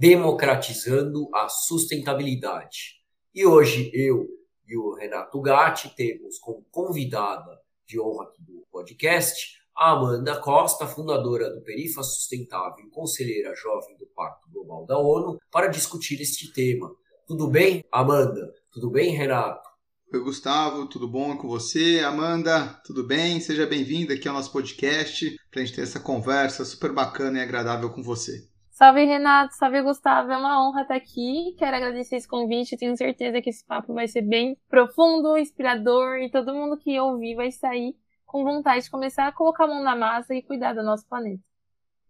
Democratizando a Sustentabilidade. E hoje eu e o Renato Gatti temos como convidada de honra aqui do podcast a Amanda Costa, fundadora do Perifa Sustentável e conselheira jovem do Pacto Global da ONU, para discutir este tema. Tudo bem, Amanda? Tudo bem, Renato? Oi, Gustavo, tudo bom com você? Amanda, tudo bem? Seja bem-vinda aqui ao nosso podcast para a gente ter essa conversa super bacana e agradável com você. Salve, Renato, salve, Gustavo. É uma honra estar aqui. Quero agradecer esse convite. Tenho certeza que esse papo vai ser bem profundo, inspirador e todo mundo que ouvir vai sair com vontade de começar a colocar a mão na massa e cuidar do nosso planeta.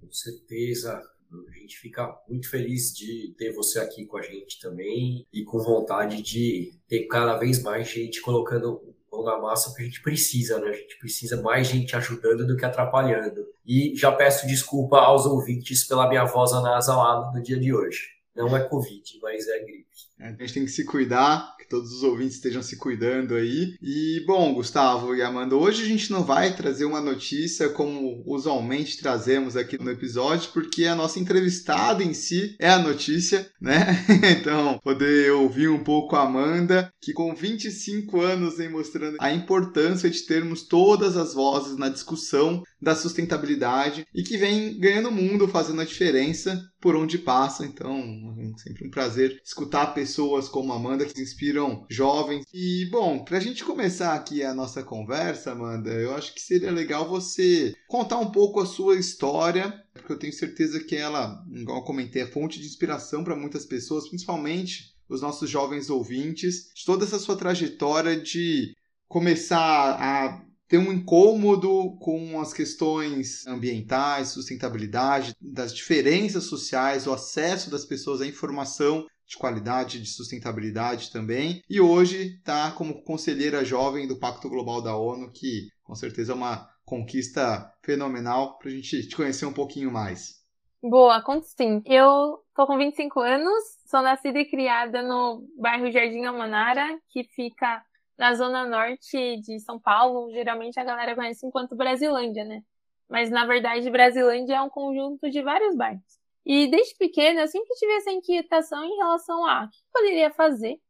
Com certeza. A gente fica muito feliz de ter você aqui com a gente também e com vontade de ter cada vez mais gente colocando mão na massa porque a gente precisa, né? A gente precisa mais gente ajudando do que atrapalhando. E já peço desculpa aos ouvintes pela minha voz anasalada no dia de hoje. Não é Covid, mas é gripe. É, a gente tem que se cuidar, que todos os ouvintes estejam se cuidando aí. E, bom, Gustavo e Amanda, hoje a gente não vai trazer uma notícia como usualmente trazemos aqui no episódio, porque a nossa entrevistada em si é a notícia, né? então, poder ouvir um pouco a Amanda, que com 25 anos vem mostrando a importância de termos todas as vozes na discussão da sustentabilidade e que vem ganhando mundo, fazendo a diferença por onde passa. Então, é sempre um prazer escutar pessoas como a Amanda que inspiram jovens. E, bom, para a gente começar aqui a nossa conversa, Amanda, eu acho que seria legal você contar um pouco a sua história, porque eu tenho certeza que ela, igual eu comentei, é fonte de inspiração para muitas pessoas, principalmente os nossos jovens ouvintes, de toda essa sua trajetória de começar a ter um incômodo com as questões ambientais, sustentabilidade, das diferenças sociais, o acesso das pessoas à informação de qualidade, de sustentabilidade também. E hoje está como conselheira jovem do Pacto Global da ONU, que com certeza é uma conquista fenomenal para a gente te conhecer um pouquinho mais. Boa, conto sim. Eu tô com 25 anos, sou nascida e criada no bairro Jardim Almanara, que fica na zona norte de São Paulo, geralmente a galera conhece enquanto Brasilândia, né? Mas na verdade, Brasilândia é um conjunto de vários bairros. E desde pequena eu sempre tive essa inquietação em relação a o que poderia fazer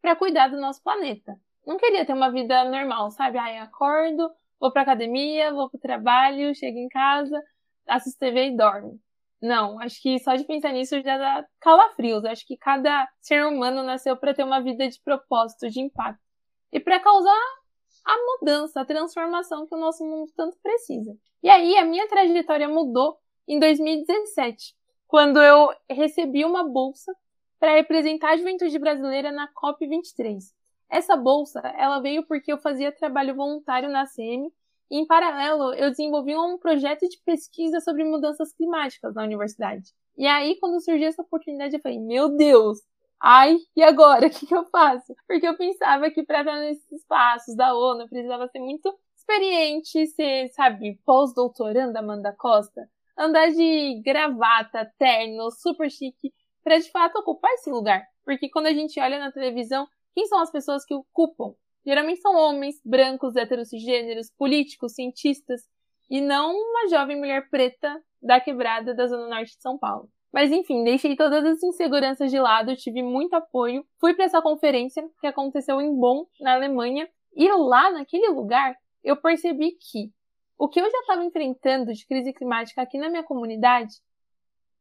para cuidar do nosso planeta. Não queria ter uma vida normal, sabe? Ai, acordo, vou pra academia, vou pro trabalho, chego em casa, assisto TV e dormo. Não, acho que só de pensar nisso já dá calafrios. Acho que cada ser humano nasceu para ter uma vida de propósito, de impacto e para causar a mudança, a transformação que o nosso mundo tanto precisa. E aí a minha trajetória mudou em 2017, quando eu recebi uma bolsa para representar a juventude brasileira na COP23. Essa bolsa, ela veio porque eu fazia trabalho voluntário na CM e, em paralelo, eu desenvolvi um projeto de pesquisa sobre mudanças climáticas na universidade. E aí, quando surgiu essa oportunidade, eu falei: Meu Deus, Ai, e agora? O que, que eu faço? Porque eu pensava que para estar nesses espaços da ONU precisava ser muito experiente, ser, sabe, pós-doutoranda Amanda Costa, andar de gravata, terno, super chique, para de fato ocupar esse lugar. Porque quando a gente olha na televisão, quem são as pessoas que ocupam? Geralmente são homens, brancos, heterossexgêneros, políticos, cientistas, e não uma jovem mulher preta da quebrada da Zona Norte de São Paulo. Mas enfim, deixei todas as inseguranças de lado, tive muito apoio. Fui para essa conferência que aconteceu em Bonn, na Alemanha, e lá naquele lugar eu percebi que o que eu já estava enfrentando de crise climática aqui na minha comunidade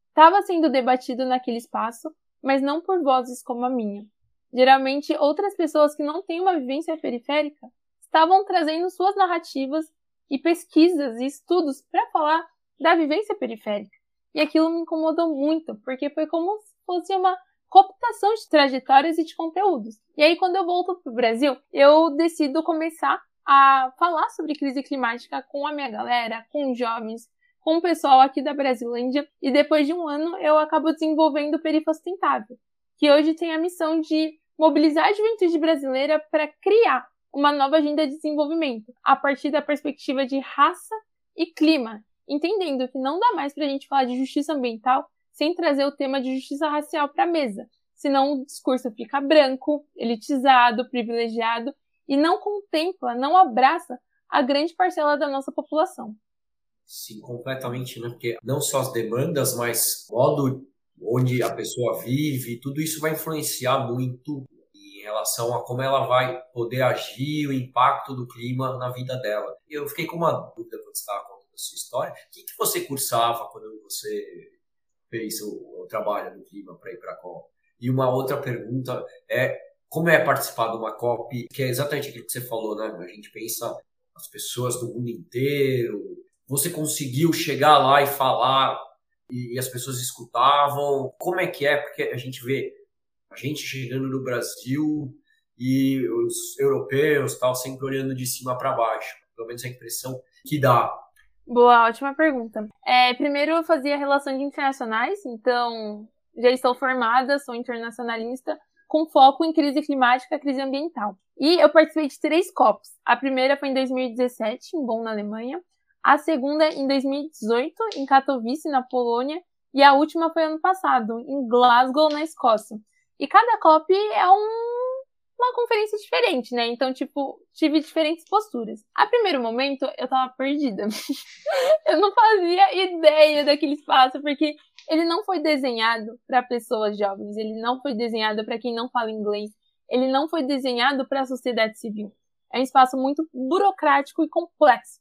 estava sendo debatido naquele espaço, mas não por vozes como a minha. Geralmente, outras pessoas que não têm uma vivência periférica estavam trazendo suas narrativas e pesquisas e estudos para falar da vivência periférica. E aquilo me incomodou muito, porque foi como se fosse uma cooptação de trajetórias e de conteúdos. E aí, quando eu volto para o Brasil, eu decido começar a falar sobre crise climática com a minha galera, com jovens, com o pessoal aqui da Brasilândia. E depois de um ano, eu acabo desenvolvendo o Perifa Sustentável, que hoje tem a missão de mobilizar a juventude brasileira para criar uma nova agenda de desenvolvimento a partir da perspectiva de raça e clima, entendendo que não dá mais para a gente falar de justiça ambiental sem trazer o tema de justiça racial para a mesa, senão o discurso fica branco, elitizado, privilegiado e não contempla, não abraça a grande parcela da nossa população. Sim, completamente, né? Porque não só as demandas, mas o modo onde a pessoa vive, tudo isso vai influenciar muito em relação a como ela vai poder agir, o impacto do clima na vida dela. Eu fiquei com uma dúvida quando você estava contando a sua história. O que, que você cursava quando você fez o, o trabalho no clima para ir para a COP? E uma outra pergunta é como é participar de uma COP, que é exatamente aquilo que você falou, né? A gente pensa as pessoas do mundo inteiro. Você conseguiu chegar lá e falar e, e as pessoas escutavam? Como é que é? Porque a gente vê a gente chegando no Brasil e os europeus tal sempre olhando de cima para baixo. Pelo menos a impressão que dá. Boa, ótima pergunta. É, primeiro eu fazia relações internacionais, então já estou formada, sou internacionalista, com foco em crise climática e crise ambiental. E eu participei de três COPs. A primeira foi em 2017, em Bonn, na Alemanha a segunda em 2018, em Katowice, na Polônia, e a última foi ano passado, em Glasgow, na Escócia. E cada COP é um, uma conferência diferente, né? Então, tipo, tive diferentes posturas. A primeiro momento, eu tava perdida. eu não fazia ideia daquele espaço, porque ele não foi desenhado para pessoas jovens, ele não foi desenhado para quem não fala inglês, ele não foi desenhado para a sociedade civil. É um espaço muito burocrático e complexo.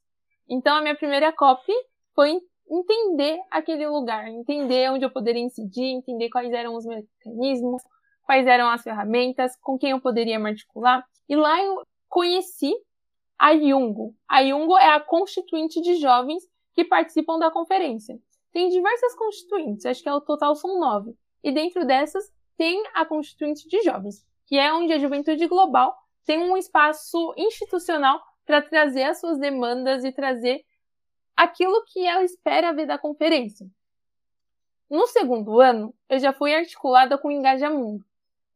Então, a minha primeira copy foi entender aquele lugar, entender onde eu poderia incidir, entender quais eram os mecanismos, quais eram as ferramentas, com quem eu poderia me articular. E lá eu conheci a Jungo. A Jungo é a constituinte de jovens que participam da conferência. Tem diversas constituintes, acho que ao total são nove. E dentro dessas tem a constituinte de jovens, que é onde a juventude global tem um espaço institucional para trazer as suas demandas e trazer aquilo que ela espera ver da conferência. No segundo ano, eu já fui articulada com o Engajamundo.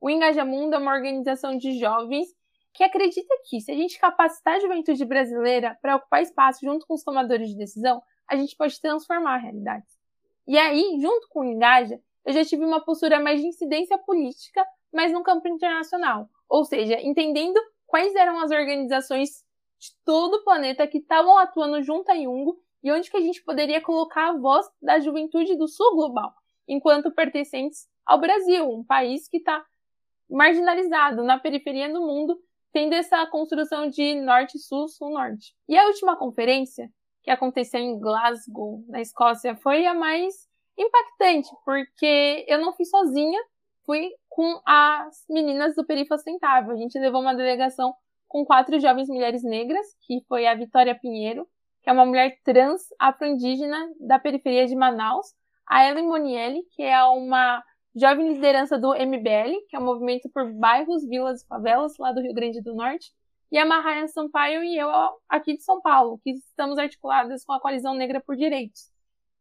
O Engajamundo é uma organização de jovens que acredita que, se a gente capacitar a juventude brasileira para ocupar espaço junto com os tomadores de decisão, a gente pode transformar a realidade. E aí, junto com o Engaja, eu já tive uma postura mais de incidência política, mas no campo internacional. Ou seja, entendendo quais eram as organizações de todo o planeta que estavam atuando junto a Jungo e onde que a gente poderia colocar a voz da juventude do sul global, enquanto pertencentes ao Brasil, um país que está marginalizado na periferia do mundo, tendo essa construção de norte-sul, sul-norte. E a última conferência, que aconteceu em Glasgow, na Escócia, foi a mais impactante, porque eu não fui sozinha, fui com as meninas do Perifa Sustentável. A gente levou uma delegação com quatro jovens mulheres negras, que foi a Vitória Pinheiro, que é uma mulher trans afro-indígena da periferia de Manaus, a Ellen Monielli, que é uma jovem liderança do MBL, que é o um movimento por bairros, vilas e favelas lá do Rio Grande do Norte, e a Mahaya Sampaio e eu aqui de São Paulo, que estamos articuladas com a Coalizão Negra por Direitos.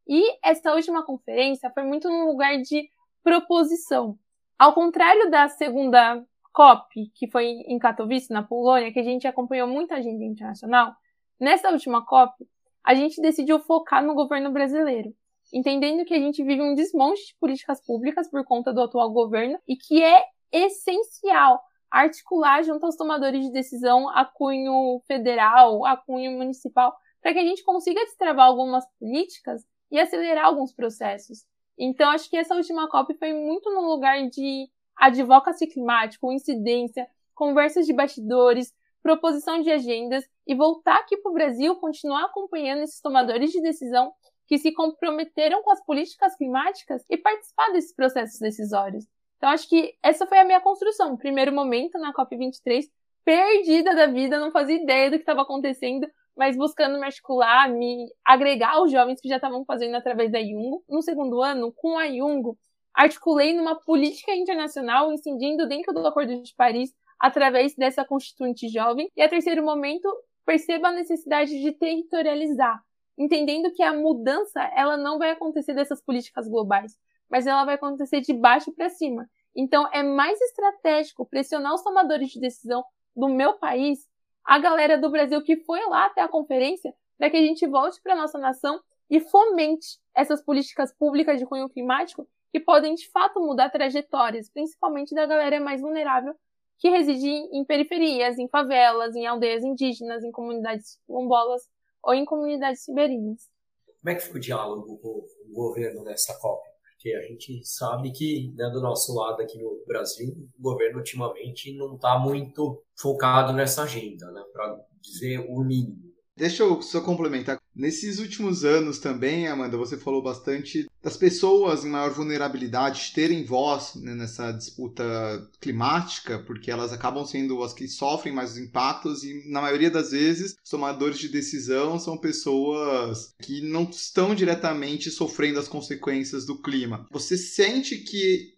E essa última conferência foi muito num lugar de proposição. Ao contrário da segunda COP, que foi em Katowice, na Polônia, que a gente acompanhou muita agenda internacional, nessa última COP, a gente decidiu focar no governo brasileiro, entendendo que a gente vive um desmonte de políticas públicas por conta do atual governo e que é essencial articular junto aos tomadores de decisão a cunho federal, a cunho municipal, para que a gente consiga destravar algumas políticas e acelerar alguns processos. Então, acho que essa última COP foi muito no lugar de advocacy climático, incidência, conversas de bastidores, proposição de agendas e voltar aqui para o Brasil, continuar acompanhando esses tomadores de decisão que se comprometeram com as políticas climáticas e participar desses processos decisórios. Então, acho que essa foi a minha construção. Primeiro momento na COP23, perdida da vida, não fazia ideia do que estava acontecendo, mas buscando me articular, me agregar aos jovens que já estavam fazendo através da Jungo. No segundo ano, com a Jungo, articulei numa política internacional, incidindo dentro do Acordo de Paris através dessa constituinte jovem. E a terceiro momento, perceba a necessidade de territorializar, entendendo que a mudança ela não vai acontecer dessas políticas globais, mas ela vai acontecer de baixo para cima. Então, é mais estratégico pressionar os tomadores de decisão do meu país, a galera do Brasil que foi lá até a conferência, para que a gente volte para nossa nação e fomente essas políticas públicas de cunho climático que podem de fato mudar trajetórias, principalmente da galera mais vulnerável que reside em periferias, em favelas, em aldeias indígenas, em comunidades quilombolas ou em comunidades ribeirinhas. Como é que foi o diálogo com o governo nessa COP? Porque a gente sabe que, né, do nosso lado aqui no Brasil, o governo ultimamente não está muito focado nessa agenda, né, para dizer o mínimo. Deixa eu só complementar. Nesses últimos anos também, Amanda, você falou bastante das pessoas em maior vulnerabilidade terem voz né, nessa disputa climática, porque elas acabam sendo as que sofrem mais os impactos e, na maioria das vezes, tomadores de decisão são pessoas que não estão diretamente sofrendo as consequências do clima. Você sente que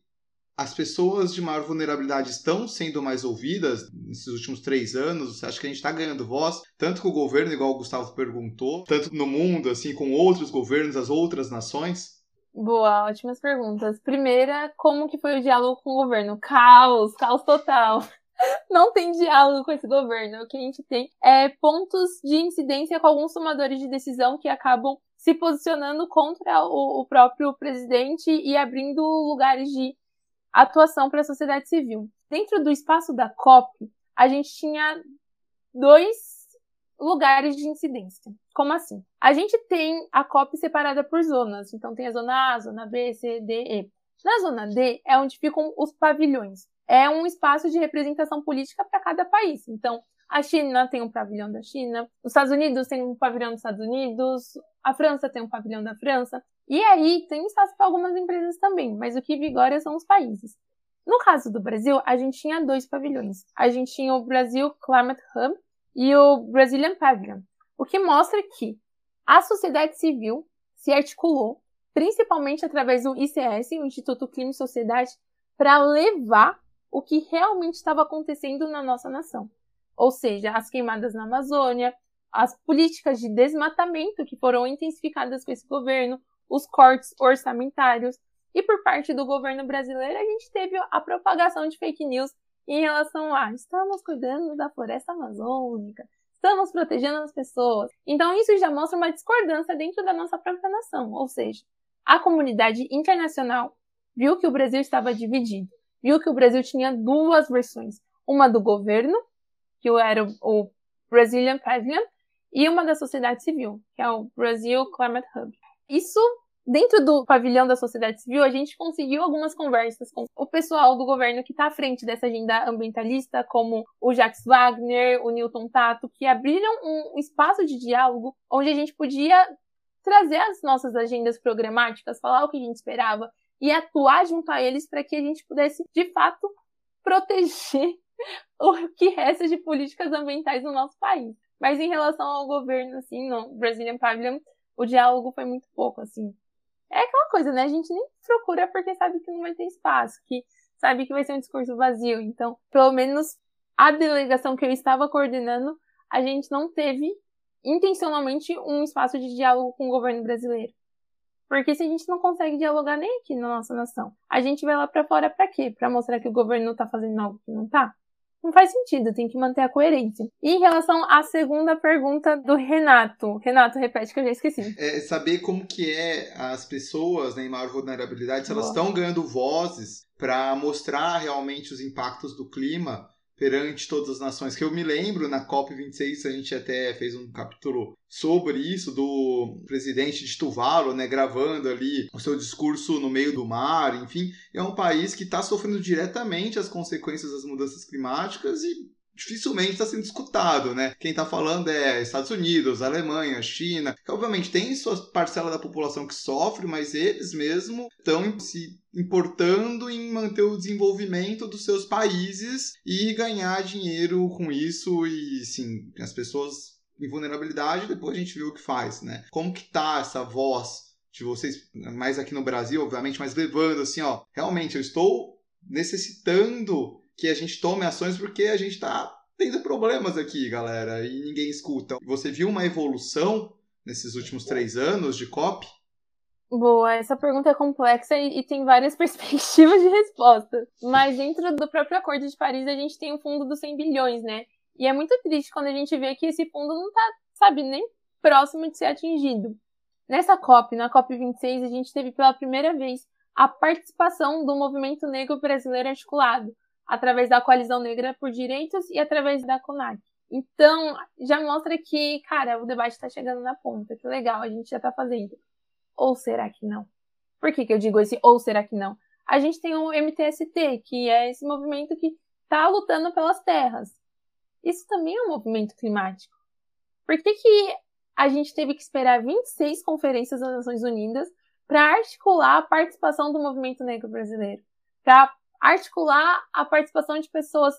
as pessoas de maior vulnerabilidade estão sendo mais ouvidas nesses últimos três anos? Acha que a gente está ganhando voz, tanto com o governo, igual o Gustavo perguntou, tanto no mundo, assim, com outros governos, as outras nações? Boa, ótimas perguntas. Primeira, como que foi o diálogo com o governo? Caos, caos total. Não tem diálogo com esse governo. O que a gente tem é pontos de incidência com alguns tomadores de decisão que acabam se posicionando contra o, o próprio presidente e abrindo lugares de atuação para a sociedade civil. Dentro do espaço da COP, a gente tinha dois lugares de incidência. Como assim? A gente tem a COP separada por zonas. Então tem a zona A, zona B, C, D, E. Na zona D é onde ficam os pavilhões. É um espaço de representação política para cada país. Então, a China tem um pavilhão da China, os Estados Unidos tem um pavilhão dos Estados Unidos, a França tem um pavilhão da França. E aí tem espaço para algumas empresas também, mas o que vigora são os países. No caso do Brasil, a gente tinha dois pavilhões. A gente tinha o Brasil Climate Hub e o Brazilian Pavilion, o que mostra que a sociedade civil se articulou, principalmente através do ICS, o Instituto Clima e Sociedade, para levar o que realmente estava acontecendo na nossa nação. Ou seja, as queimadas na Amazônia, as políticas de desmatamento que foram intensificadas com esse governo, os cortes orçamentários. E por parte do governo brasileiro, a gente teve a propagação de fake news em relação a estamos cuidando da floresta amazônica, estamos protegendo as pessoas. Então, isso já mostra uma discordância dentro da nossa própria nação. Ou seja, a comunidade internacional viu que o Brasil estava dividido, viu que o Brasil tinha duas versões: uma do governo, que era o Brazilian Pavilion, e uma da sociedade civil, que é o Brazil Climate Hub. Isso Dentro do pavilhão da sociedade civil, a gente conseguiu algumas conversas com o pessoal do governo que está à frente dessa agenda ambientalista, como o Jacques Wagner, o Newton Tato, que abriram um espaço de diálogo onde a gente podia trazer as nossas agendas programáticas, falar o que a gente esperava e atuar junto a eles para que a gente pudesse, de fato, proteger o que resta de políticas ambientais no nosso país. Mas em relação ao governo, assim, no Brazilian Pavilion, o diálogo foi muito pouco, assim. É aquela coisa, né? A gente nem procura porque sabe que não vai ter espaço, que sabe que vai ser um discurso vazio. Então, pelo menos a delegação que eu estava coordenando, a gente não teve intencionalmente um espaço de diálogo com o governo brasileiro. Porque se a gente não consegue dialogar nem aqui na nossa nação, a gente vai lá para fora para quê? Para mostrar que o governo não tá fazendo algo que não tá? Não faz sentido, tem que manter a coerência. E em relação à segunda pergunta do Renato, Renato, repete que eu já esqueci. É saber como que é as pessoas né, em maior vulnerabilidade, se elas estão ganhando vozes para mostrar realmente os impactos do clima perante todas as nações. Que eu me lembro, na COP26, a gente até fez um capítulo sobre isso, do presidente de Tuvalu, né, gravando ali o seu discurso no meio do mar, enfim. É um país que está sofrendo diretamente as consequências das mudanças climáticas e dificilmente está sendo escutado, né? Quem está falando é Estados Unidos, Alemanha, China, que obviamente tem sua parcela da população que sofre, mas eles mesmo estão se importando em manter o desenvolvimento dos seus países e ganhar dinheiro com isso e sim, as pessoas em vulnerabilidade, depois a gente viu o que faz, né? Como que tá essa voz de vocês, mais aqui no Brasil, obviamente, mas levando assim, ó, realmente eu estou necessitando que a gente tome ações porque a gente está tendo problemas aqui, galera, e ninguém escuta. Você viu uma evolução nesses últimos três anos de COP? Boa, essa pergunta é complexa e, e, tem várias perspectivas de resposta. Mas dentro do próprio Acordo de Paris, a gente tem um fundo dos 100 bilhões, né? E é muito triste quando a gente vê que esse fundo não tá, sabe, nem próximo de ser atingido. Nessa COP, na COP 26, a gente teve pela primeira vez a participação do movimento negro brasileiro articulado, através da Coalizão Negra por Direitos e através da CONAC. Então, já mostra que, cara, o debate está chegando na ponta. Que legal, a gente já está fazendo. Ou será que não? Por que, que eu digo esse ou será que não? A gente tem o MTST, que é esse movimento que está lutando pelas terras. Isso também é um movimento climático. Por que, que a gente teve que esperar 26 conferências das Nações Unidas para articular a participação do movimento negro brasileiro? Para articular a participação de pessoas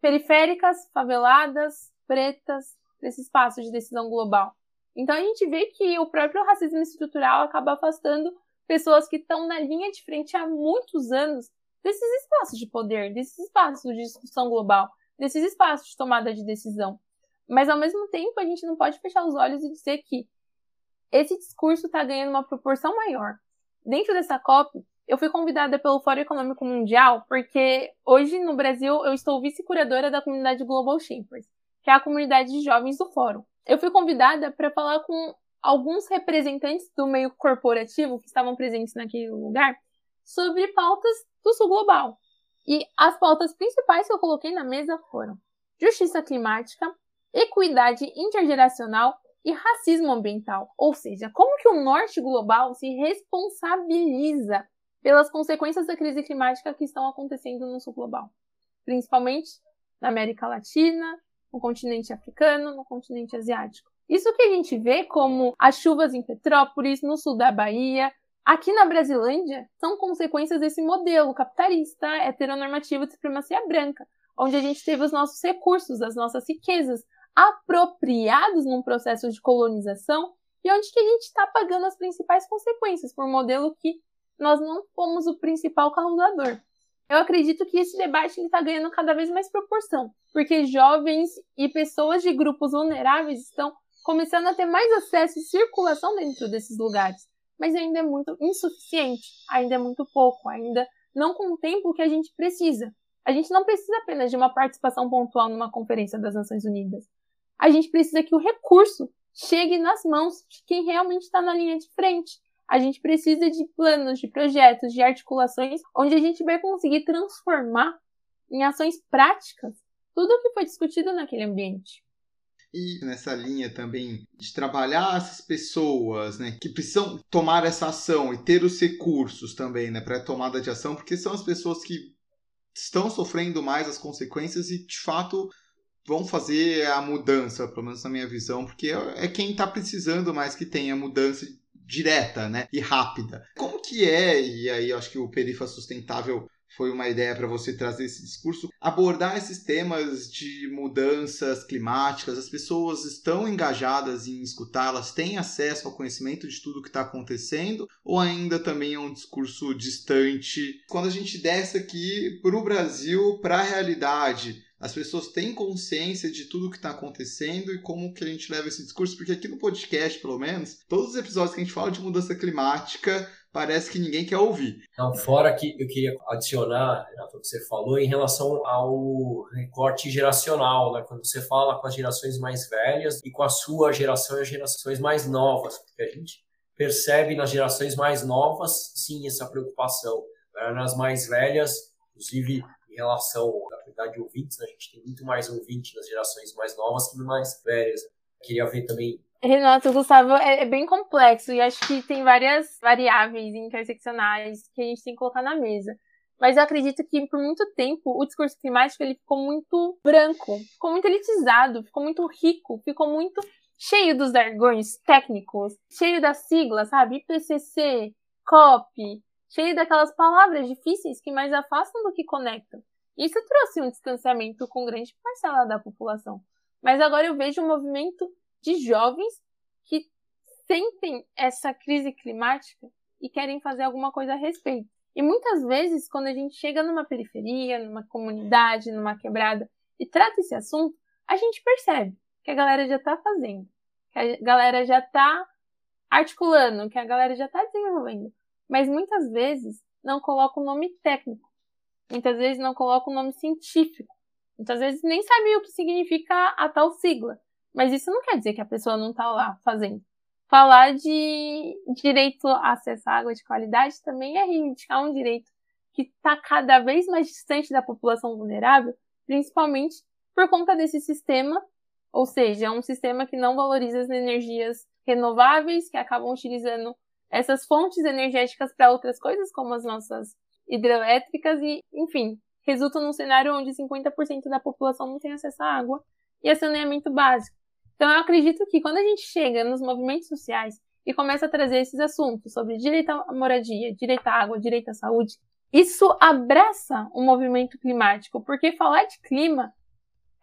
periféricas, faveladas, pretas, nesse espaço de decisão global. Então a gente vê que o próprio racismo estrutural acaba afastando pessoas que estão na linha de frente há muitos anos desses espaços de poder, desses espaços de discussão global, desses espaços de tomada de decisão. Mas ao mesmo tempo a gente não pode fechar os olhos e dizer que esse discurso está ganhando uma proporção maior. Dentro dessa COP, eu fui convidada pelo Fórum Econômico Mundial porque hoje no Brasil eu estou vice-curadora da comunidade Global Shapers, que é a comunidade de jovens do Fórum eu fui convidada para falar com alguns representantes do meio corporativo que estavam presentes naquele lugar sobre pautas do sul global. E as pautas principais que eu coloquei na mesa foram justiça climática, equidade intergeracional e racismo ambiental. Ou seja, como que o norte global se responsabiliza pelas consequências da crise climática que estão acontecendo no sul global, principalmente na América Latina, no continente africano, no continente asiático. Isso que a gente vê como as chuvas em Petrópolis, no sul da Bahia, aqui na Brasilândia, são consequências desse modelo capitalista, heteronormativo de supremacia branca, onde a gente teve os nossos recursos, as nossas riquezas apropriados num processo de colonização e onde que a gente está pagando as principais consequências por um modelo que nós não fomos o principal causador eu acredito que esse debate está ganhando cada vez mais proporção, porque jovens e pessoas de grupos vulneráveis estão começando a ter mais acesso e circulação dentro desses lugares, mas ainda é muito insuficiente, ainda é muito pouco, ainda não contempla o que a gente precisa. A gente não precisa apenas de uma participação pontual numa conferência das Nações Unidas. A gente precisa que o recurso chegue nas mãos de quem realmente está na linha de frente, a gente precisa de planos, de projetos, de articulações, onde a gente vai conseguir transformar em ações práticas tudo o que foi discutido naquele ambiente. E nessa linha também de trabalhar essas pessoas, né, que precisam tomar essa ação e ter os recursos também, né, para tomada de ação, porque são as pessoas que estão sofrendo mais as consequências e de fato vão fazer a mudança, pelo menos na minha visão, porque é quem está precisando mais que tenha mudança direta, né? E rápida. Como que é, e aí eu acho que o Perifa Sustentável foi uma ideia para você trazer esse discurso, abordar esses temas de mudanças climáticas. As pessoas estão engajadas em escutar, elas têm acesso ao conhecimento de tudo que está acontecendo, ou ainda também é um discurso distante? Quando a gente desce aqui para o Brasil, para a realidade, as pessoas têm consciência de tudo que está acontecendo e como que a gente leva esse discurso, porque aqui no podcast, pelo menos, todos os episódios que a gente fala de mudança climática, parece que ninguém quer ouvir. Não, fora que eu queria adicionar, Renato, o que você falou em relação ao recorte geracional, né? quando você fala com as gerações mais velhas e com a sua geração e as gerações mais novas, porque a gente percebe nas gerações mais novas, sim, essa preocupação. Nas mais velhas, inclusive em relação à quantidade de ouvintes, né? a gente tem muito mais ouvinte nas gerações mais novas que nas mais velhas. Queria ver também. Renato, Gustavo, é, é bem complexo e acho que tem várias variáveis interseccionais que a gente tem que colocar na mesa. Mas eu acredito que por muito tempo o discurso climático ele ficou muito branco, ficou muito elitizado, ficou muito rico, ficou muito cheio dos jargões técnicos, cheio das siglas, sabe? IPCC, COP, cheio daquelas palavras difíceis que mais afastam do que conectam. Isso trouxe um distanciamento com grande parcela da população. Mas agora eu vejo um movimento de jovens que sentem essa crise climática e querem fazer alguma coisa a respeito. E muitas vezes, quando a gente chega numa periferia, numa comunidade, numa quebrada e trata esse assunto, a gente percebe que a galera já está fazendo, que a galera já está articulando, que a galera já está desenvolvendo, mas muitas vezes não coloca o nome técnico, muitas vezes não coloca o nome científico, muitas vezes nem sabe o que significa a tal sigla, mas isso não quer dizer que a pessoa não está lá fazendo. Falar de direito a acesso à água de qualidade também é reivindicar um direito que está cada vez mais distante da população vulnerável, principalmente por conta desse sistema, ou seja, é um sistema que não valoriza as energias renováveis, que acabam utilizando essas fontes energéticas para outras coisas, como as nossas hidrelétricas, e, enfim, resulta num cenário onde 50% da população não tem acesso à água e a saneamento básico. Então, eu acredito que quando a gente chega nos movimentos sociais e começa a trazer esses assuntos sobre direito à moradia, direito à água, direito à saúde, isso abraça o movimento climático, porque falar de clima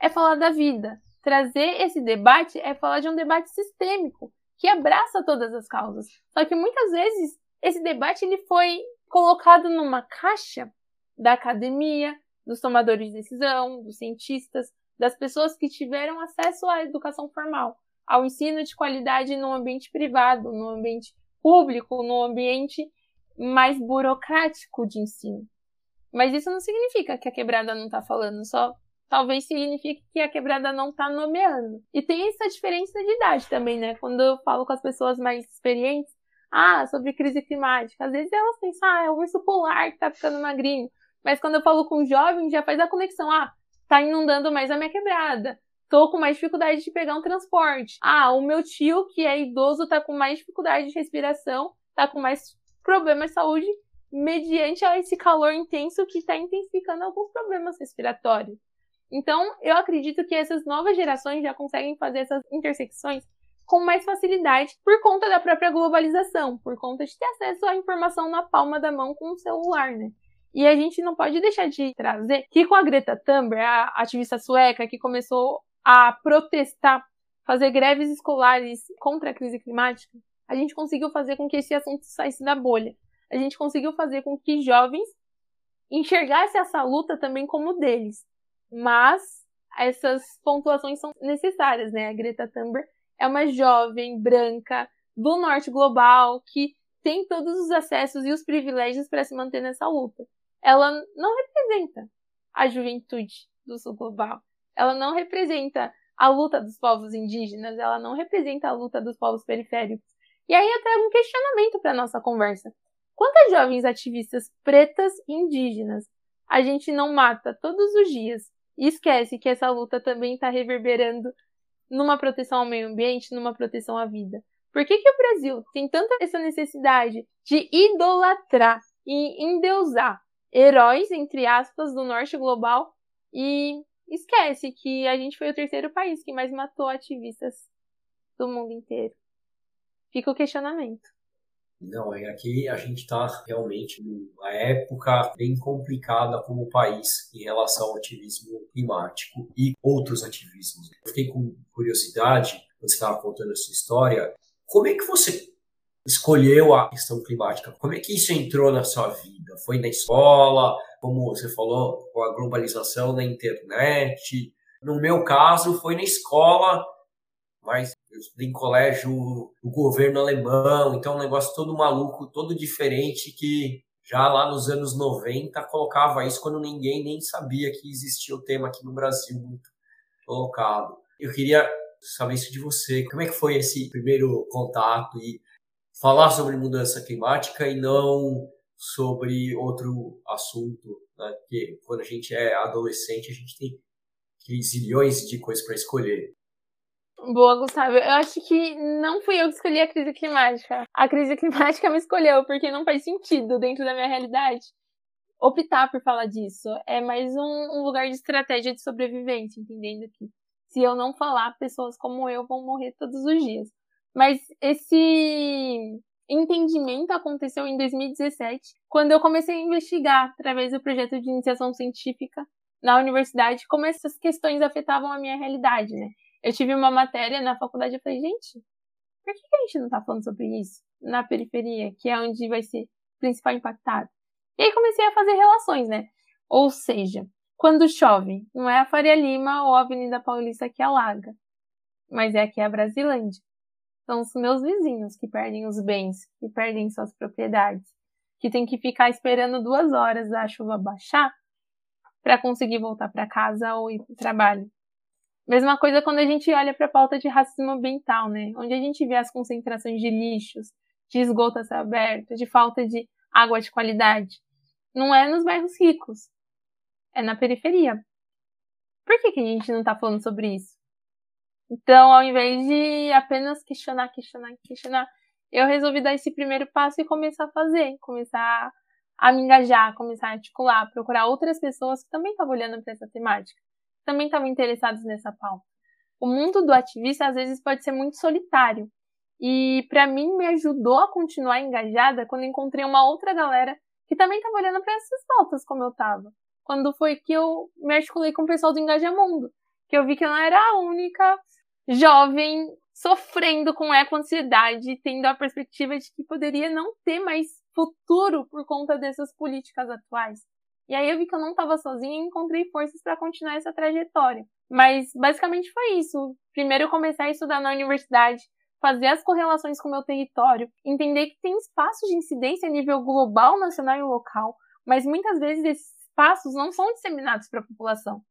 é falar da vida. Trazer esse debate é falar de um debate sistêmico, que abraça todas as causas. Só que muitas vezes esse debate ele foi colocado numa caixa da academia, dos tomadores de decisão, dos cientistas, das pessoas que tiveram acesso à educação formal, ao ensino de qualidade no ambiente privado, no ambiente público, no ambiente mais burocrático de ensino. Mas isso não significa que a quebrada não está falando, só talvez signifique que a quebrada não está nomeando. E tem essa diferença de idade também, né? Quando eu falo com as pessoas mais experientes, ah, sobre crise climática, às vezes elas pensam, ah, é o urso polar que está ficando magrinho. Mas quando eu falo com jovens, já faz a conexão, ah, tá inundando mais a minha quebrada. Tô com mais dificuldade de pegar um transporte. Ah, o meu tio, que é idoso, tá com mais dificuldade de respiração, tá com mais problemas de saúde mediante a esse calor intenso que está intensificando alguns problemas respiratórios. Então, eu acredito que essas novas gerações já conseguem fazer essas intersecções com mais facilidade por conta da própria globalização, por conta de ter acesso à informação na palma da mão com o celular, né? E a gente não pode deixar de trazer que com a Greta Thunberg, a ativista sueca que começou a protestar, fazer greves escolares contra a crise climática, a gente conseguiu fazer com que esse assunto saísse da bolha. A gente conseguiu fazer com que jovens enxergassem essa luta também como deles. Mas essas pontuações são necessárias, né? A Greta Thunberg é uma jovem branca do norte global que tem todos os acessos e os privilégios para se manter nessa luta. Ela não representa a juventude do sul global. Ela não representa a luta dos povos indígenas, ela não representa a luta dos povos periféricos. E aí eu trago um questionamento para nossa conversa. Quantas jovens ativistas pretas e indígenas a gente não mata todos os dias e esquece que essa luta também está reverberando numa proteção ao meio ambiente, numa proteção à vida? Por que, que o Brasil tem tanta essa necessidade de idolatrar e endeusar heróis, entre aspas, do norte global e esquece que a gente foi o terceiro país que mais matou ativistas do mundo inteiro? Fica o questionamento. Não, é aqui a gente está realmente numa época bem complicada como país em relação ao ativismo climático e outros ativismos. Eu fiquei com curiosidade, quando você estava contando essa história, como é que você escolheu a questão climática? Como é que isso entrou na sua vida? Foi na escola? Como você falou, com a globalização na internet? No meu caso, foi na escola, mas eu estudei em colégio do governo alemão, então é um negócio todo maluco, todo diferente que já lá nos anos 90 colocava isso quando ninguém nem sabia que existia o tema aqui no Brasil muito colocado. Eu queria saber isso de você. Como é que foi esse primeiro contato e falar sobre mudança climática e não sobre outro assunto, né? Porque quando a gente é adolescente, a gente tem zilhões de coisas para escolher. Boa, Gustavo. Eu acho que não fui eu que escolhi a crise climática. A crise climática me escolheu, porque não faz sentido dentro da minha realidade optar por falar disso. É mais um, um lugar de estratégia de sobrevivência, entendendo que se eu não falar, pessoas como eu vão morrer todos os dias. Mas esse entendimento aconteceu em 2017, quando eu comecei a investigar através do projeto de iniciação científica na universidade como essas questões afetavam a minha realidade, né? Eu tive uma matéria na faculdade e falei, gente, por que, a gente não tá falando sobre isso na periferia, que é onde vai ser principal impactado? E aí comecei a fazer relações, né? Ou seja, quando chove, não é a Faria Lima ou a Avenida Paulista que alaga, mas é aqui a Brasilândia. São os meus vizinhos que perdem os bens, que perdem suas propriedades, que tem que ficar esperando duas horas a chuva baixar para conseguir voltar para casa ou ir para o trabalho. Mesma coisa quando a gente olha para a pauta de racismo ambiental, né? Onde a gente vê as concentrações de lixos, de esgoto a aberto, de falta de água de qualidade. Não é nos bairros ricos, é na periferia. Por que, que a gente não está falando sobre isso? Então, ao invés de apenas questionar, questionar, questionar, eu resolvi dar esse primeiro passo e começar a fazer, começar a me engajar, começar a articular, procurar outras pessoas que também estavam olhando para essa temática, também estavam interessados nessa pauta. O mundo do ativista às vezes pode ser muito solitário. E para mim me ajudou a continuar engajada quando encontrei uma outra galera que também estava olhando para essas pautas como eu estava. Quando foi que eu me articulei com o pessoal do Engajamundo, que eu vi que eu não era a única jovem sofrendo com eco-ansiedade, tendo a perspectiva de que poderia não ter mais futuro por conta dessas políticas atuais. E aí eu vi que eu não estava sozinha e encontrei forças para continuar essa trajetória. Mas basicamente foi isso. Primeiro eu comecei a estudar na universidade, fazer as correlações com o meu território, entender que tem espaços de incidência a nível global, nacional e local, mas muitas vezes esses espaços não são disseminados para a população.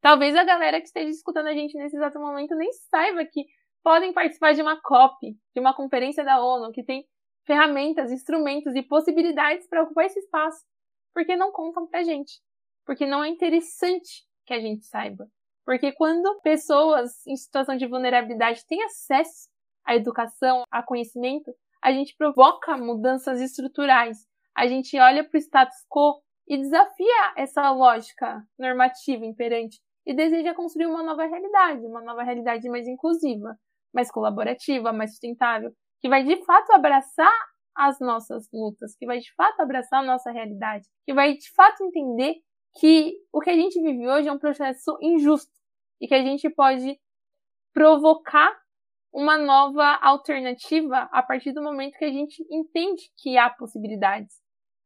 Talvez a galera que esteja escutando a gente nesse exato momento nem saiba que podem participar de uma COP, de uma conferência da ONU, que tem ferramentas, instrumentos e possibilidades para ocupar esse espaço, porque não contam pra gente, porque não é interessante que a gente saiba. Porque quando pessoas em situação de vulnerabilidade têm acesso à educação, a conhecimento, a gente provoca mudanças estruturais. A gente olha para o status quo e desafia essa lógica normativa imperante e deseja construir uma nova realidade, uma nova realidade mais inclusiva, mais colaborativa, mais sustentável, que vai de fato abraçar as nossas lutas, que vai de fato abraçar a nossa realidade, que vai de fato entender que o que a gente vive hoje é um processo injusto e que a gente pode provocar uma nova alternativa a partir do momento que a gente entende que há possibilidades.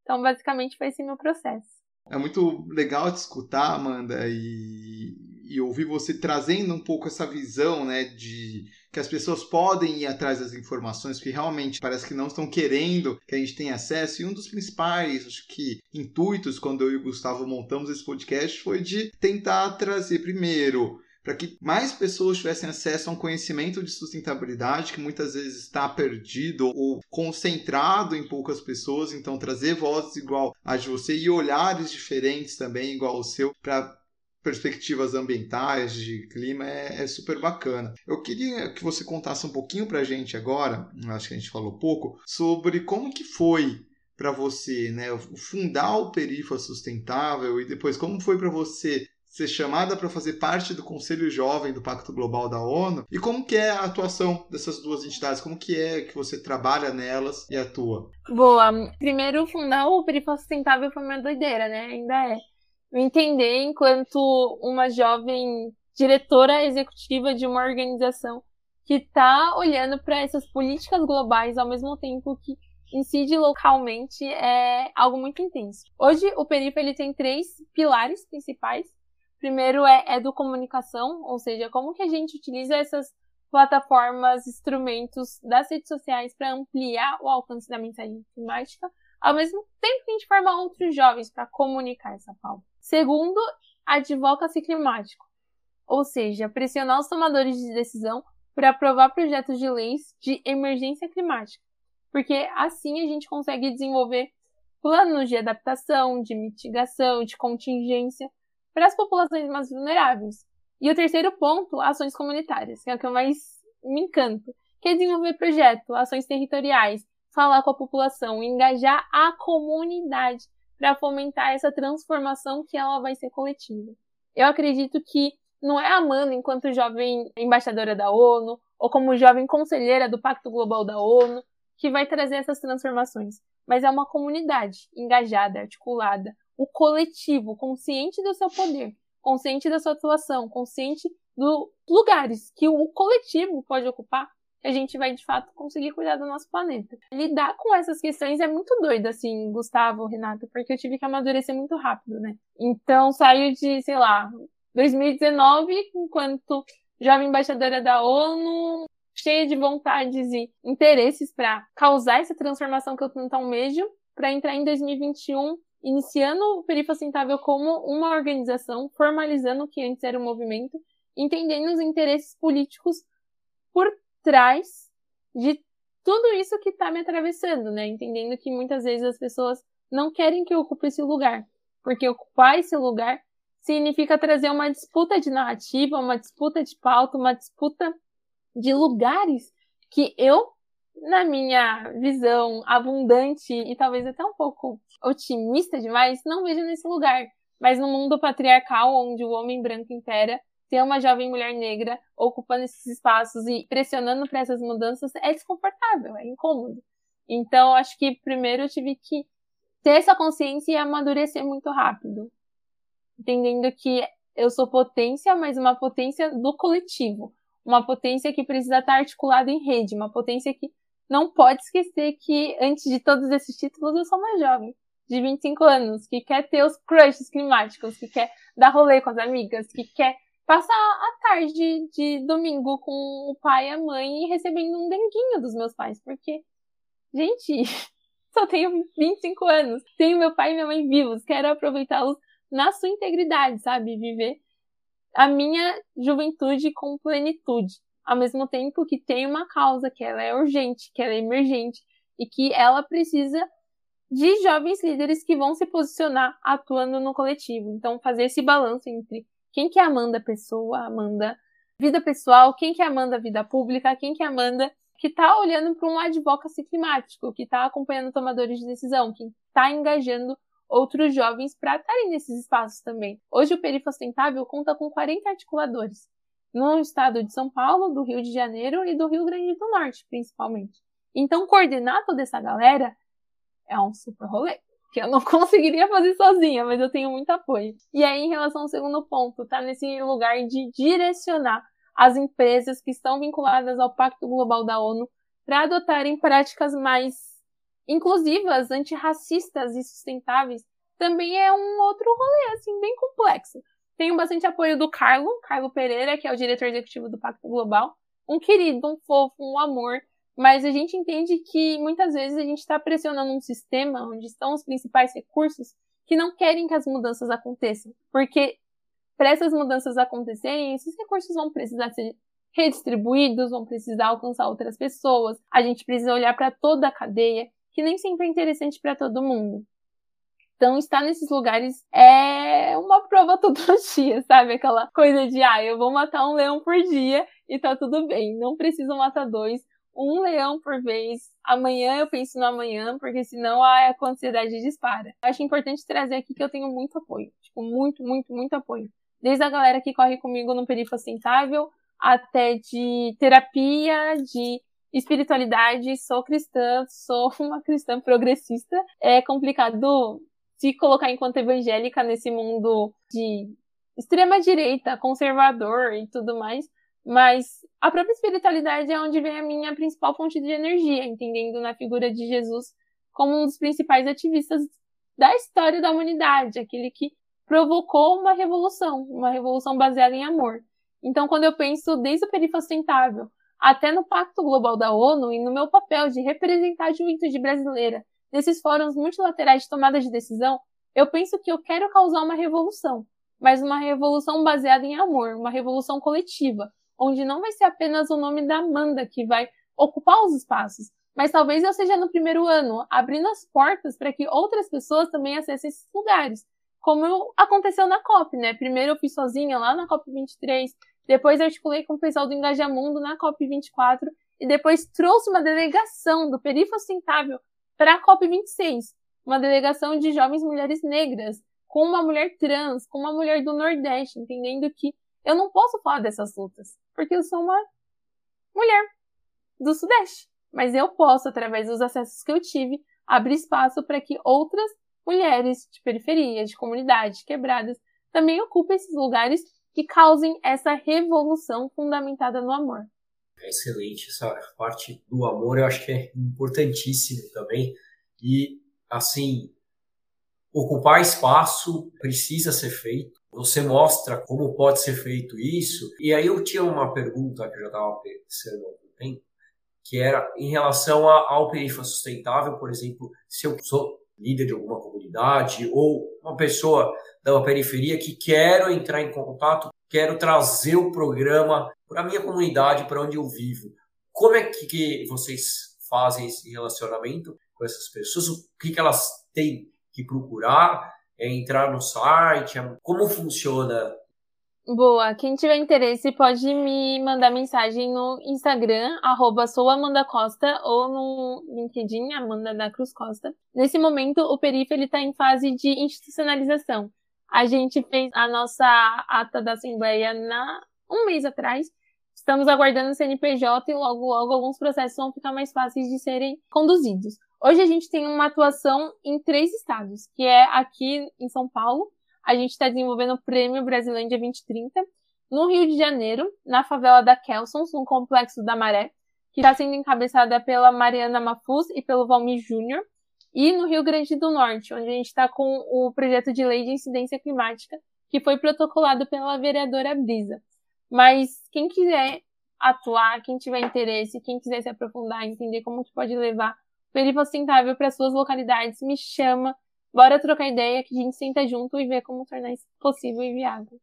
Então, basicamente, foi esse meu processo. É muito legal te escutar, Amanda, e, e ouvir você trazendo um pouco essa visão, né, de que as pessoas podem ir atrás das informações, que realmente parece que não estão querendo que a gente tenha acesso. E um dos principais, acho que, intuitos quando eu e o Gustavo montamos esse podcast foi de tentar trazer primeiro para que mais pessoas tivessem acesso a um conhecimento de sustentabilidade que muitas vezes está perdido ou concentrado em poucas pessoas. Então, trazer vozes igual a de você e olhares diferentes também, igual o seu, para perspectivas ambientais, de clima, é, é, super bacana. Eu queria que você contasse um pouquinho para a gente agora, acho que a gente falou pouco, sobre como que foi para você, né, fundar o Perifa Sustentável e depois como foi para você ser chamada para fazer parte do Conselho Jovem do Pacto Global da ONU e como que é a atuação dessas duas entidades, como que é que você trabalha nelas e atua? Boa, primeiro fundar o Perifa Sustentável foi uma doideira, né? Ainda é. Eu entender enquanto uma jovem diretora executiva de uma organização que está olhando para essas políticas globais ao mesmo tempo que incide localmente é algo muito intenso. Hoje o Perifa ele tem três pilares principais Primeiro é educomunicação, ou seja, como que a gente utiliza essas plataformas, instrumentos das redes sociais para ampliar o alcance da mensagem climática, ao mesmo tempo que a gente forma outros jovens para comunicar essa pauta. Segundo, advocacy climático, ou seja, pressionar os tomadores de decisão para aprovar projetos de leis de emergência climática, porque assim a gente consegue desenvolver planos de adaptação, de mitigação, de contingência para as populações mais vulneráveis. E o terceiro ponto, ações comunitárias, que é o que eu mais me encanto, que é desenvolver projetos, ações territoriais, falar com a população, engajar a comunidade para fomentar essa transformação que ela vai ser coletiva. Eu acredito que não é a Amanda, enquanto jovem embaixadora da ONU, ou como jovem conselheira do Pacto Global da ONU, que vai trazer essas transformações, mas é uma comunidade engajada, articulada, o coletivo, consciente do seu poder, consciente da sua atuação, consciente dos lugares que o coletivo pode ocupar, a gente vai de fato conseguir cuidar do nosso planeta. Lidar com essas questões é muito doido, assim, Gustavo, Renato, porque eu tive que amadurecer muito rápido, né? Então saio de, sei lá, 2019, enquanto jovem embaixadora da ONU, cheia de vontades e interesses para causar essa transformação que eu tanto almejo, para entrar em 2021 iniciando o Perifa Sustentável como uma organização, formalizando o que antes era um movimento, entendendo os interesses políticos por trás de tudo isso que está me atravessando, né? Entendendo que muitas vezes as pessoas não querem que eu ocupe esse lugar, porque ocupar esse lugar significa trazer uma disputa de narrativa, uma disputa de pauta, uma disputa de lugares que eu, na minha visão abundante e talvez até um pouco otimista demais, não vejo nesse lugar. Mas no mundo patriarcal, onde o homem branco impera, ter uma jovem mulher negra ocupando esses espaços e pressionando para essas mudanças é desconfortável, é incômodo. Então, acho que primeiro eu tive que ter essa consciência e amadurecer muito rápido. Entendendo que eu sou potência, mas uma potência do coletivo. Uma potência que precisa estar articulada em rede. Uma potência que não pode esquecer que, antes de todos esses títulos, eu sou uma jovem de 25 anos que quer ter os crushes climáticos, que quer dar rolê com as amigas, que quer passar a tarde de domingo com o pai e a mãe recebendo um denguinho dos meus pais, porque, gente, só tenho 25 anos, tenho meu pai e minha mãe vivos, quero aproveitá-los na sua integridade, sabe? Viver a minha juventude com plenitude, ao mesmo tempo que tem uma causa que ela é urgente, que ela é emergente e que ela precisa de jovens líderes que vão se posicionar atuando no coletivo. Então, fazer esse balanço entre quem que é Amanda pessoa, Amanda vida pessoal, quem que é Amanda vida pública, quem que é Amanda que está olhando para um advocacy climático, que está acompanhando tomadores de decisão, que está engajando outros jovens para estarem nesses espaços também. Hoje o Perifa Sustentável conta com 40 articuladores no estado de São Paulo, do Rio de Janeiro e do Rio Grande do Norte, principalmente. Então, coordenar toda essa galera é um super rolê. Que eu não conseguiria fazer sozinha, mas eu tenho muito apoio. E aí, em relação ao segundo ponto, tá nesse lugar de direcionar as empresas que estão vinculadas ao Pacto Global da ONU para adotarem práticas mais inclusivas, antirracistas e sustentáveis, também é um outro rolê, assim, bem complexo. Tenho bastante apoio do Carlo, Carlo Pereira, que é o diretor executivo do Pacto Global. Um querido, um fofo, um amor, mas a gente entende que muitas vezes a gente está pressionando um sistema onde estão os principais recursos que não querem que as mudanças aconteçam. Porque para essas mudanças acontecerem, esses recursos vão precisar ser redistribuídos, vão precisar alcançar outras pessoas. A gente precisa olhar para toda a cadeia, que nem sempre é interessante para todo mundo. Então, estar nesses lugares é uma prova todo dia, sabe? Aquela coisa de, ah, eu vou matar um leão por dia e tá tudo bem. Não preciso matar dois um leão por vez. Amanhã eu penso no amanhã, porque senão a ansiedade dispara. Acho importante trazer aqui que eu tenho muito apoio. Tipo, muito, muito, muito apoio. Desde a galera que corre comigo no Perifa Sustentável, até de terapia, de espiritualidade. Sou cristã, sou uma cristã progressista. É complicado se colocar enquanto evangélica nesse mundo de extrema direita, conservador e tudo mais. Mas a própria espiritualidade é onde vem a minha principal fonte de energia, entendendo na figura de Jesus como um dos principais ativistas da história da humanidade, aquele que provocou uma revolução, uma revolução baseada em amor. Então, quando eu penso desde o perifa sustentável até no Pacto Global da ONU e no meu papel de representar a juventude brasileira nesses fóruns multilaterais de tomada de decisão, eu penso que eu quero causar uma revolução, mas uma revolução baseada em amor, uma revolução coletiva, onde não vai ser apenas o nome da Amanda que vai ocupar os espaços, mas talvez eu seja no primeiro ano, abrindo as portas para que outras pessoas também acessem esses lugares, como aconteceu na COP, né? Primeiro eu fui sozinha lá na COP 23, depois articulei com o pessoal do Engajamundo na COP 24 e depois trouxe uma delegação do Perifa Sustentável para a COP 26, uma delegação de jovens mulheres negras, com uma mulher trans, com uma mulher do Nordeste, entendendo que eu não posso falar dessas lutas, porque eu sou uma mulher do Sudeste. Mas eu posso, através dos acessos que eu tive, abrir espaço para que outras mulheres de periferia, de comunidades quebradas, também ocupem esses lugares que causem essa revolução fundamentada no amor. Excelente, essa parte do amor eu acho que é importantíssimo também. E, assim, ocupar espaço precisa ser feito. Você mostra como pode ser feito isso. E aí eu tinha uma pergunta que eu já estava pensando há algum que era em relação ao perifa sustentável, por exemplo, se eu sou líder de alguma comunidade ou uma pessoa da periferia que quero entrar em contato, quero trazer o programa para a minha comunidade, para onde eu vivo. Como é que, vocês fazem esse relacionamento com essas pessoas? O que elas têm que procurar? É entrar no site? É, como funciona Boa, quem tiver interesse pode me mandar mensagem no Instagram, arroba souamandacosta, ou no LinkedIn, Amanda da Cruz Costa. Nesse momento, o Perif está em fase de institucionalização. A gente fez a nossa ata da Assembleia na um mês atrás. Estamos aguardando o CNPJ e logo, logo alguns processos vão ficar mais fáceis de serem conduzidos. Hoje a gente tem uma atuação em três estados, que é aqui em São Paulo, a gente está desenvolvendo o Prêmio Brasilândia 2030 no Rio de Janeiro, na favela da Kelsons, no Complexo da Maré, que está sendo encabeçada pela Mariana Mafuz e pelo Valmir Júnior, e no Rio Grande do Norte, onde a gente está com o projeto de lei de incidência climática, que foi protocolado pela vereadora Brisa. Mas quem quiser atuar, quem tiver interesse, quem quiser se aprofundar, entender como que pode levar o perigo sustentável para suas localidades, me chama, bora trocar ideia que a gente senta junto e vê como tornar isso possível e viável.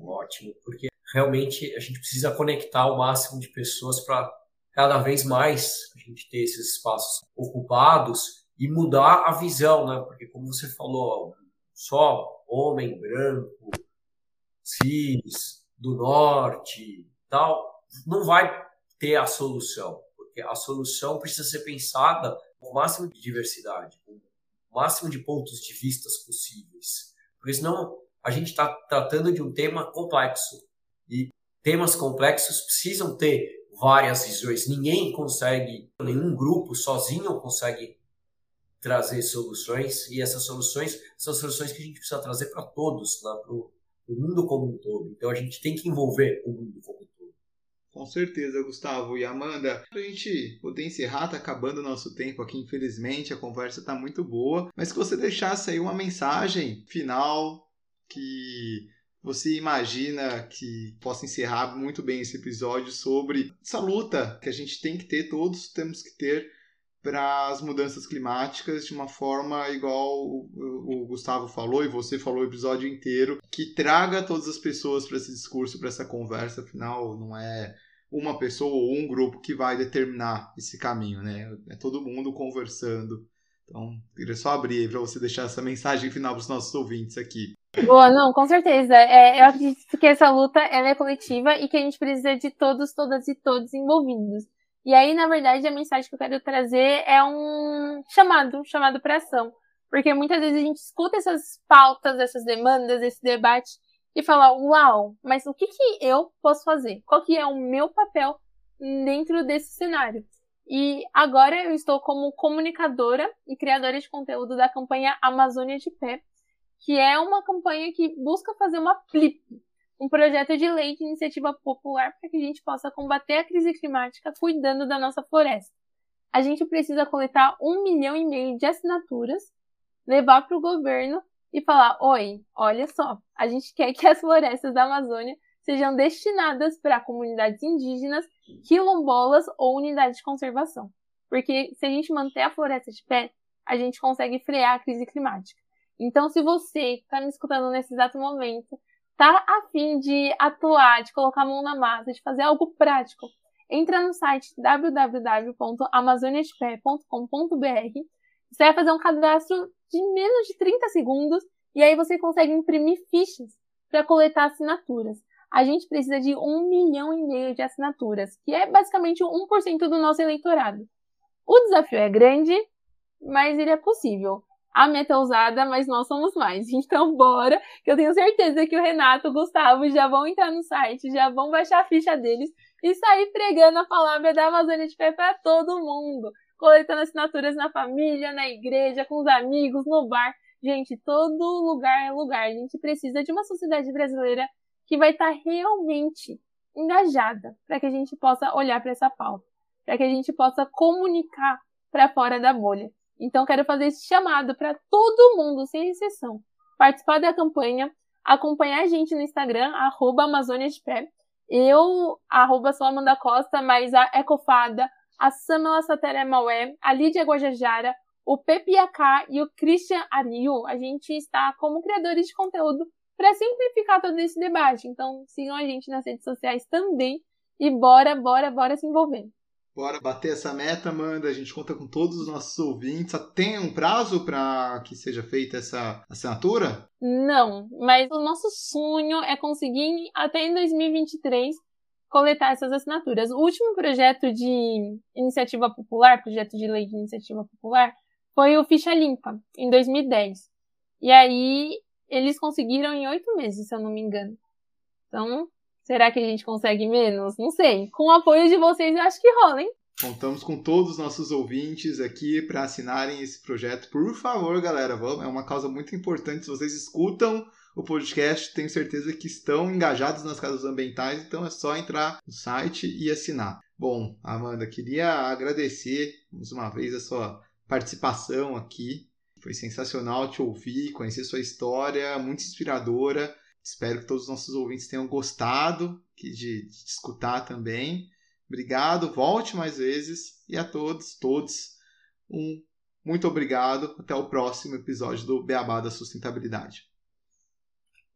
Ótimo, porque realmente a gente precisa conectar o máximo de pessoas para cada vez mais a gente ter esses espaços ocupados e mudar a visão, né? Porque como você falou, só homem branco, cis, do norte, tal, não vai ter a solução, porque a solução precisa ser pensada com o máximo de diversidade, com o máximo de pontos de vistas possíveis. Porque senão a gente está tratando de um tema complexo. E temas complexos precisam ter várias visões. Ninguém consegue, nenhum grupo sozinho consegue trazer soluções. E essas soluções são soluções que a gente precisa trazer para todos, né? para o mundo como um todo. Então a gente tem que envolver o mundo como um todo. Com certeza, Gustavo. E Amanda, para a gente poder encerrar, tá acabando o nosso tempo aqui, infelizmente, a conversa tá muito boa, mas que você deixasse aí uma mensagem final que você imagina que possa encerrar muito bem esse episódio sobre essa luta que a gente tem que ter, todos temos que ter para as mudanças climáticas de uma forma igual o, Gustavo falou e você falou o episódio inteiro, que traga todas as pessoas para esse discurso, para essa conversa. Afinal, não é uma pessoa ou um grupo que vai determinar esse caminho, né? É todo mundo conversando. Então, queria só abrir para você deixar essa mensagem final para os nossos ouvintes aqui. Boa, não, com certeza. É, eu acredito que essa luta ela é coletiva e que a gente precisa de todos, todas e todos envolvidos. E aí, na verdade, a mensagem que eu quero trazer é um chamado, um chamado para ação. Porque muitas vezes a gente escuta essas pautas, essas demandas, esse debate e fala, uau, mas o que, que eu posso fazer? Qual que é o meu papel dentro desse cenário? E agora eu estou como comunicadora e criadora de conteúdo da campanha Amazônia de Pé, que é uma campanha que busca fazer uma flip, um projeto de lei de iniciativa popular para que a gente possa combater a crise climática cuidando da nossa floresta. A gente precisa coletar um milhão e meio de assinaturas, levar para o governo e falar: oi, olha só, a gente quer que as florestas da Amazônia sejam destinadas para comunidades indígenas, quilombolas ou unidades de conservação. Porque se a gente manter a floresta de pé, a gente consegue frear a crise climática. Então, se você está me escutando nesse exato momento tá a fim de atuar, de colocar a mão na massa, de fazer algo prático, entra no site www.amazoniaspé.com.br. Você vai fazer um cadastro de menos de 30 segundos e aí você consegue imprimir fichas para coletar assinaturas. A gente precisa de um milhão e meio de assinaturas, que é basicamente 1% do nosso eleitorado. O desafio é grande, mas ele é possível a meta ousada, mas nós somos mais. Então, bora, que eu tenho certeza que o Renato, o Gustavo já vão entrar no site, já vão baixar a ficha deles e sair pregando a palavra da Amazônia de Pé para todo mundo, coletando assinaturas na família, na igreja, com os amigos, no bar. Gente, todo lugar é lugar. A gente precisa de uma sociedade brasileira que vai estar tá realmente engajada para que a gente possa olhar para essa pauta, para que a gente possa comunicar para fora da bolha. Então, quero fazer esse chamado para todo mundo, sem exceção, participar da campanha, acompanhar a gente no Instagram, arroba Amazônia de Pé, eu, arroba sou Amanda Costa, mas a Ecofada, a Samela Sateré Maué, a Lídia Guajajara, o Pepe Aká e o Christian Ariu, a gente está como criadores de conteúdo para simplificar todo esse debate. Então, sigam a gente nas redes sociais também e bora, bora, bora se envolver. Bora bater essa meta, Amanda. A gente conta com todos os nossos ouvintes. Tem um prazo para que seja feita essa assinatura? Não, mas o nosso sonho é conseguir até em 2023 coletar essas assinaturas. O último projeto de iniciativa popular, projeto de lei de iniciativa popular, foi o Ficha Limpa, em 2010. E aí eles conseguiram em oito meses, se eu não me engano. Então, será que a gente consegue menos? Não sei. Com o apoio de vocês, eu acho que rola, hein? Contamos com todos os nossos ouvintes aqui para assinarem esse projeto. Por favor, galera, vamos. É uma causa muito importante. Se vocês escutam o podcast, tenho certeza que estão engajados nas causas ambientais, então é só entrar no site e assinar. Bom, Amanda, queria agradecer mais uma vez a sua participação aqui. Foi sensacional te ouvir, conhecer sua história, muito inspiradora. Espero que todos os nossos ouvintes tenham gostado de, de escutar também. Obrigado, volte mais vezes e a todos, todos, um muito obrigado. Até o próximo episódio do Beabá da Sustentabilidade.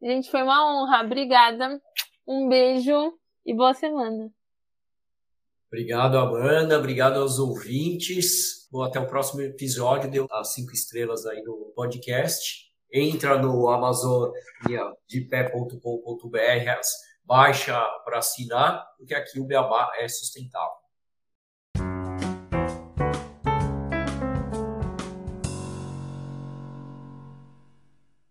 Gente, foi uma honra. Obrigada. Um beijo e boa semana. Obrigado, Amanda. Obrigado aos ouvintes. Bom, até o próximo episódio. Deu as cinco estrelas aí no podcast. Entra no amazoniadepé.com.br, baixa para assinar, porque aqui o Beabá é sustentável.